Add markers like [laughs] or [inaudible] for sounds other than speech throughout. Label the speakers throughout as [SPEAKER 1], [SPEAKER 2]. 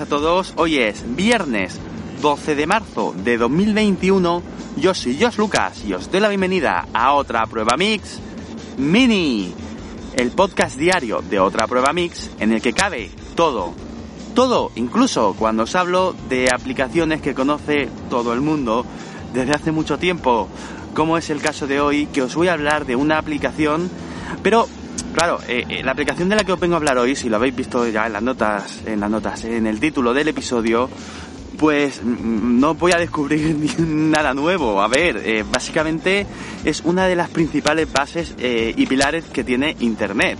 [SPEAKER 1] A todos, hoy es viernes 12 de marzo de 2021, yo soy Josh Lucas y os doy la bienvenida a otra prueba mix mini, el podcast diario de otra prueba mix en el que cabe todo, todo, incluso cuando os hablo de aplicaciones que conoce todo el mundo desde hace mucho tiempo, como es el caso de hoy que os voy a hablar de una aplicación, pero Claro, eh, eh, la aplicación de la que os vengo a hablar hoy, si lo habéis visto ya en las notas, en las notas, en el título del episodio, pues mm, no voy a descubrir [laughs] nada nuevo. A ver, eh, básicamente es una de las principales bases y pilares que tiene Internet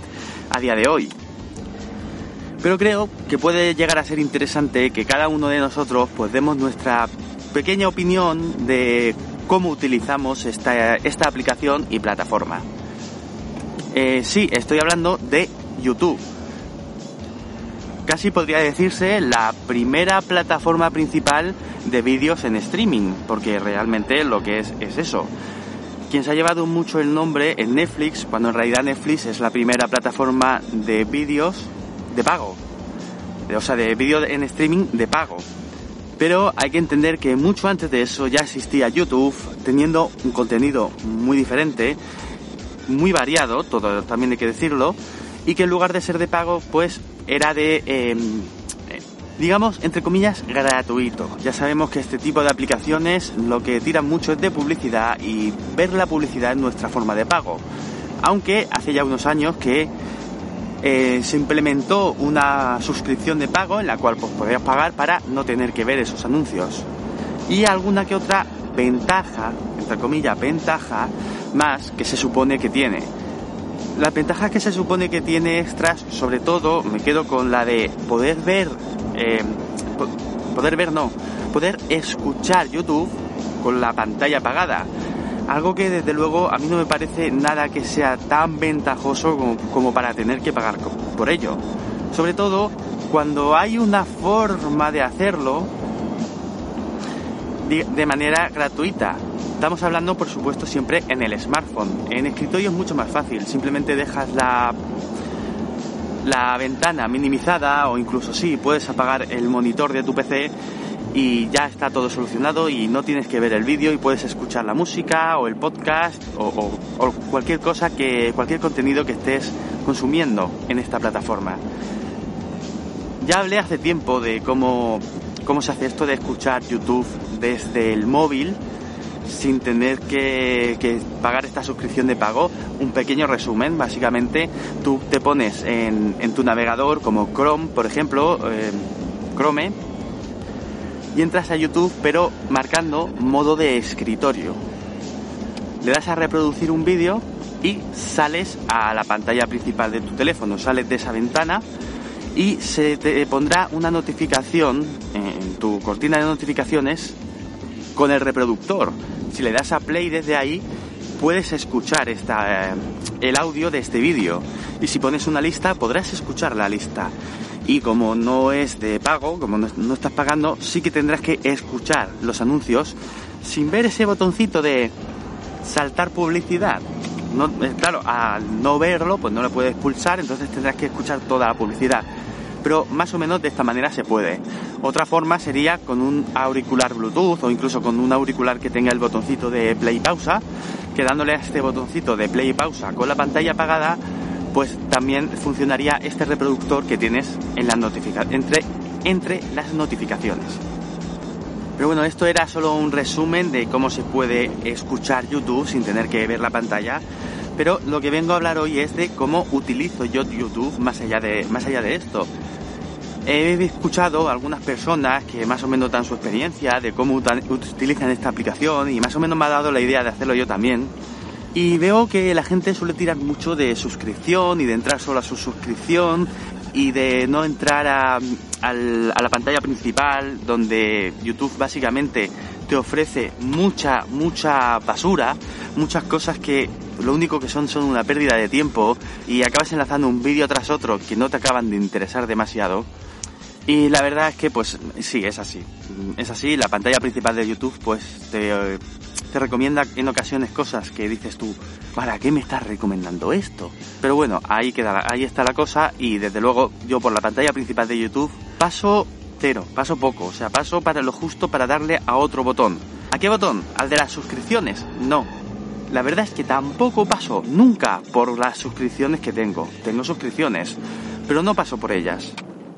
[SPEAKER 1] a día de hoy. Pero creo que puede llegar a ser interesante que cada uno de nosotros pues demos nuestra pequeña opinión de cómo utilizamos esta, esta aplicación y plataforma. Eh, sí, estoy hablando de YouTube. Casi podría decirse la primera plataforma principal de vídeos en streaming, porque realmente lo que es es eso. Quien se ha llevado mucho el nombre es Netflix, cuando en realidad Netflix es la primera plataforma de vídeos de pago. O sea, de vídeos en streaming de pago. Pero hay que entender que mucho antes de eso ya existía YouTube, teniendo un contenido muy diferente muy variado, todo también hay que decirlo, y que en lugar de ser de pago, pues era de, em, digamos, entre comillas, gratuito. Ya sabemos que este tipo de aplicaciones lo que tiran mucho es de publicidad y ver la publicidad es nuestra forma de pago. Aunque hace ya unos años que eh, se implementó una suscripción de pago en la cual pues, podías pagar para no tener que ver esos anuncios. Y alguna que otra ventaja, entre comillas, ventaja, más que se supone que tiene. Las ventajas que se supone que tiene extras, sobre todo, me quedo con la de poder ver, eh, poder ver no, poder escuchar YouTube con la pantalla apagada. Algo que desde luego a mí no me parece nada que sea tan ventajoso como, como para tener que pagar por ello. Sobre todo cuando hay una forma de hacerlo de manera gratuita. Estamos hablando, por supuesto, siempre en el smartphone. En escritorio es mucho más fácil. Simplemente dejas la, la ventana minimizada o incluso sí, puedes apagar el monitor de tu PC y ya está todo solucionado y no tienes que ver el vídeo y puedes escuchar la música o el podcast o, cualquier cosa que cualquier contenido que estés consumiendo en esta plataforma. Ya hablé hace tiempo de cómo, cómo se hace esto de escuchar YouTube desde el móvil sin tener que, pagar esta suscripción de pago. Un pequeño resumen, básicamente tú te pones en, tu navegador como Chrome, por ejemplo, eh, Chrome, y entras a YouTube, pero marcando modo de escritorio. Le das a reproducir un vídeo y sales a la pantalla principal de tu teléfono, sales de esa ventana y se te pondrá una notificación en tu cortina de notificaciones con el reproductor si le das a play desde ahí, puedes escuchar eh, el audio de este vídeo. Y si pones una lista, podrás escuchar la lista. Y como no es de pago, como no, estás pagando, sí que tendrás que escuchar los anuncios sin ver ese botoncito de saltar publicidad. No, eh, claro, al no verlo, pues no lo puedes pulsar, entonces tendrás que escuchar toda la publicidad pero más o menos de esta manera se puede. Otra forma sería con un auricular Bluetooth o incluso con un auricular que tenga el botoncito de play y pausa, que dándole a este botoncito de play y pausa con la pantalla apagada, pues también funcionaría este reproductor que tienes entre, entre las notificaciones. Pero bueno, esto era solo un resumen de cómo se puede escuchar YouTube sin tener que ver la pantalla. Pero lo que vengo a hablar hoy es de cómo utilizo yo YouTube más allá de, más allá de esto. He escuchado a algunas personas que más o menos dan su experiencia de cómo utilizan esta aplicación y más o menos me ha dado la idea de hacerlo yo también. Y veo que la gente suele tirar mucho de suscripción y de entrar solo a su suscripción y de no entrar a, a la pantalla principal donde YouTube básicamente te ofrece mucha, mucha basura, muchas cosas que lo único que son son una pérdida de tiempo y acabas enlazando un vídeo tras otro que no te acaban de interesar demasiado. Y la verdad es que pues sí, es así. Es así, la pantalla principal de YouTube pues te, te recomienda en ocasiones cosas que dices tú, ¿para qué me estás recomendando esto? Pero bueno, ahí queda, ahí está la cosa y desde luego yo por la pantalla principal de YouTube paso cero, paso poco, o sea, paso para lo justo para darle a otro botón. ¿A qué botón? ¿Al de las suscripciones? No. La verdad es que tampoco paso nunca por las suscripciones que tengo. Tengo suscripciones, pero no paso por ellas.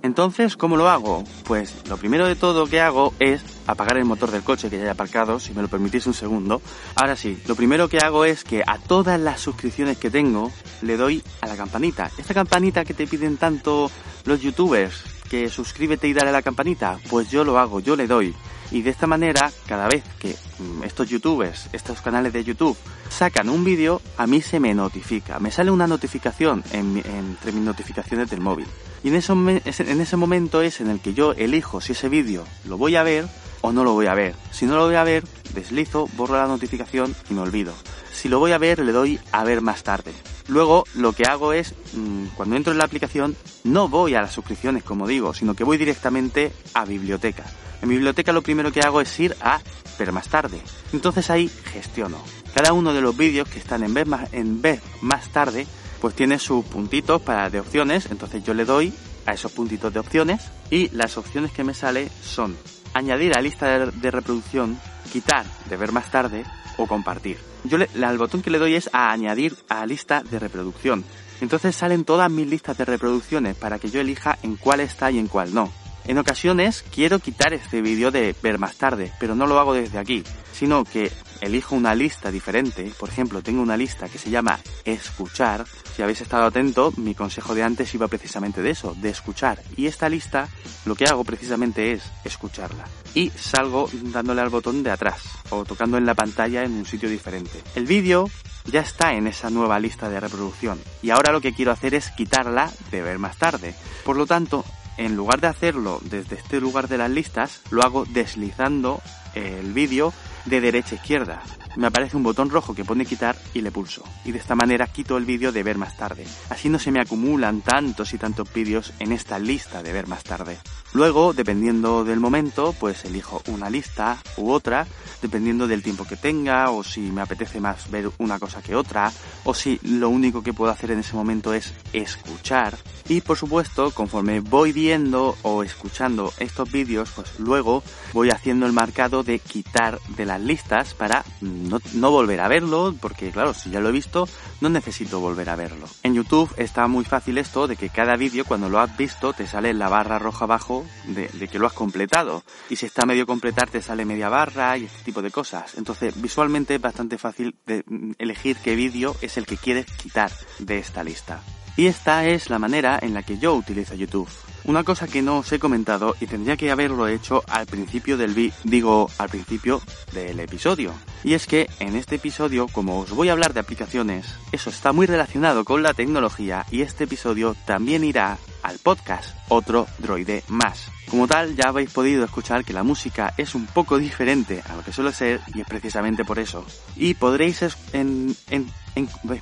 [SPEAKER 1] Entonces, ¿cómo lo hago? Pues lo primero de todo que hago es apagar el motor del coche que ya he aparcado, si me lo permitís un segundo. Ahora sí, lo primero que hago es que a todas las suscripciones que tengo le doy a la campanita. Esta campanita que te piden tanto los youtubers, suscríbete y dale a la campanita, pues yo lo hago, yo le doy. Y de esta manera, cada vez que mm, estos youtubers, estos canales de YouTube, sacan un vídeo, a mí se me notifica. Me sale una notificación entre mis notificaciones del móvil. Y en, en ese momento es en el que yo elijo si ese vídeo lo voy a ver o no lo voy a ver. Si no lo voy a ver, deslizo, borro la notificación y me olvido. Si lo voy a ver, le doy a ver más tarde. Luego lo que hago es, mm, cuando entro en la aplicación, no voy a las suscripciones, como digo, sino que voy directamente a biblioteca. En biblioteca lo primero que hago es ir a ver más tarde. Entonces ahí gestiono. Cada uno de los vídeos que están en ver más, en más tarde, pues tiene sus puntitos para de opciones. Entonces yo le doy a esos puntitos de opciones y las opciones que me sale son añadir a lista de, reproducción, quitar de ver más tarde o compartir. Yo le, al botón que le doy es a añadir a lista de reproducción. Entonces salen todas mis listas de reproducciones para que yo elija en cuál está y en cuál no. En ocasiones quiero quitar este vídeo de ver más tarde, pero no lo hago desde aquí, sino que elijo una lista diferente. Por ejemplo, tengo una lista que se llama escuchar. Si habéis estado atento, mi consejo de antes iba precisamente de eso, de escuchar. Y esta lista lo que hago precisamente es escucharla. Y salgo dándole al botón de atrás o tocando en la pantalla en un sitio diferente. El vídeo ya está en esa nueva lista de reproducción y ahora lo que quiero hacer es quitarla de ver más tarde. Por lo tanto, en lugar de hacerlo desde este lugar de las listas, lo hago deslizando el vídeo de derecha a izquierda. Me aparece un botón rojo que pone quitar y le pulso. Y de esta manera quito el vídeo de ver más tarde. Así no se me acumulan tantos y tantos vídeos en esta lista de ver más tarde. Luego, dependiendo del momento, pues elijo una lista u otra, dependiendo del tiempo que tenga, o si me apetece más ver una cosa que otra, o si lo único que puedo hacer en ese momento es escuchar. Y por supuesto, conforme voy viendo o escuchando estos vídeos, pues luego voy haciendo el marcado de quitar de las listas para no, volver a verlo, porque claro, si ya lo he visto, no necesito volver a verlo. En YouTube está muy fácil esto de que cada vídeo cuando lo has visto te sale la barra roja abajo de, que lo has completado. Y si está medio completar te sale media barra y este tipo de cosas. Entonces visualmente es bastante fácil de elegir qué vídeo es el que quieres quitar de esta lista. Y esta es la manera en la que yo utilizo YouTube. Una cosa que no os he comentado y tendría que haberlo hecho al principio del vi digo al principio del episodio. Y es que en este episodio, como os voy a hablar de aplicaciones, eso está muy relacionado con la tecnología y este episodio también irá al podcast Otro Droide Más. Como tal, ya habéis podido escuchar que la música es un poco diferente a lo que suele ser y es precisamente por eso. Y podréis en, en,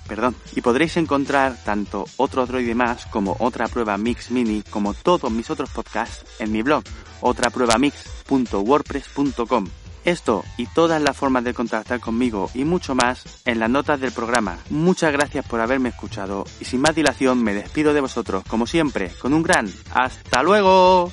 [SPEAKER 1] perdón, y podréis encontrar tanto otro droide más como otra prueba mix mini como todos mis otros podcasts en mi blog otrapruebamix.wordpress.com. Esto y todas las formas de contactar conmigo y mucho más en las notas del programa. Muchas gracias por haberme escuchado y sin más dilación me despido de vosotros como siempre con un gran hasta luego.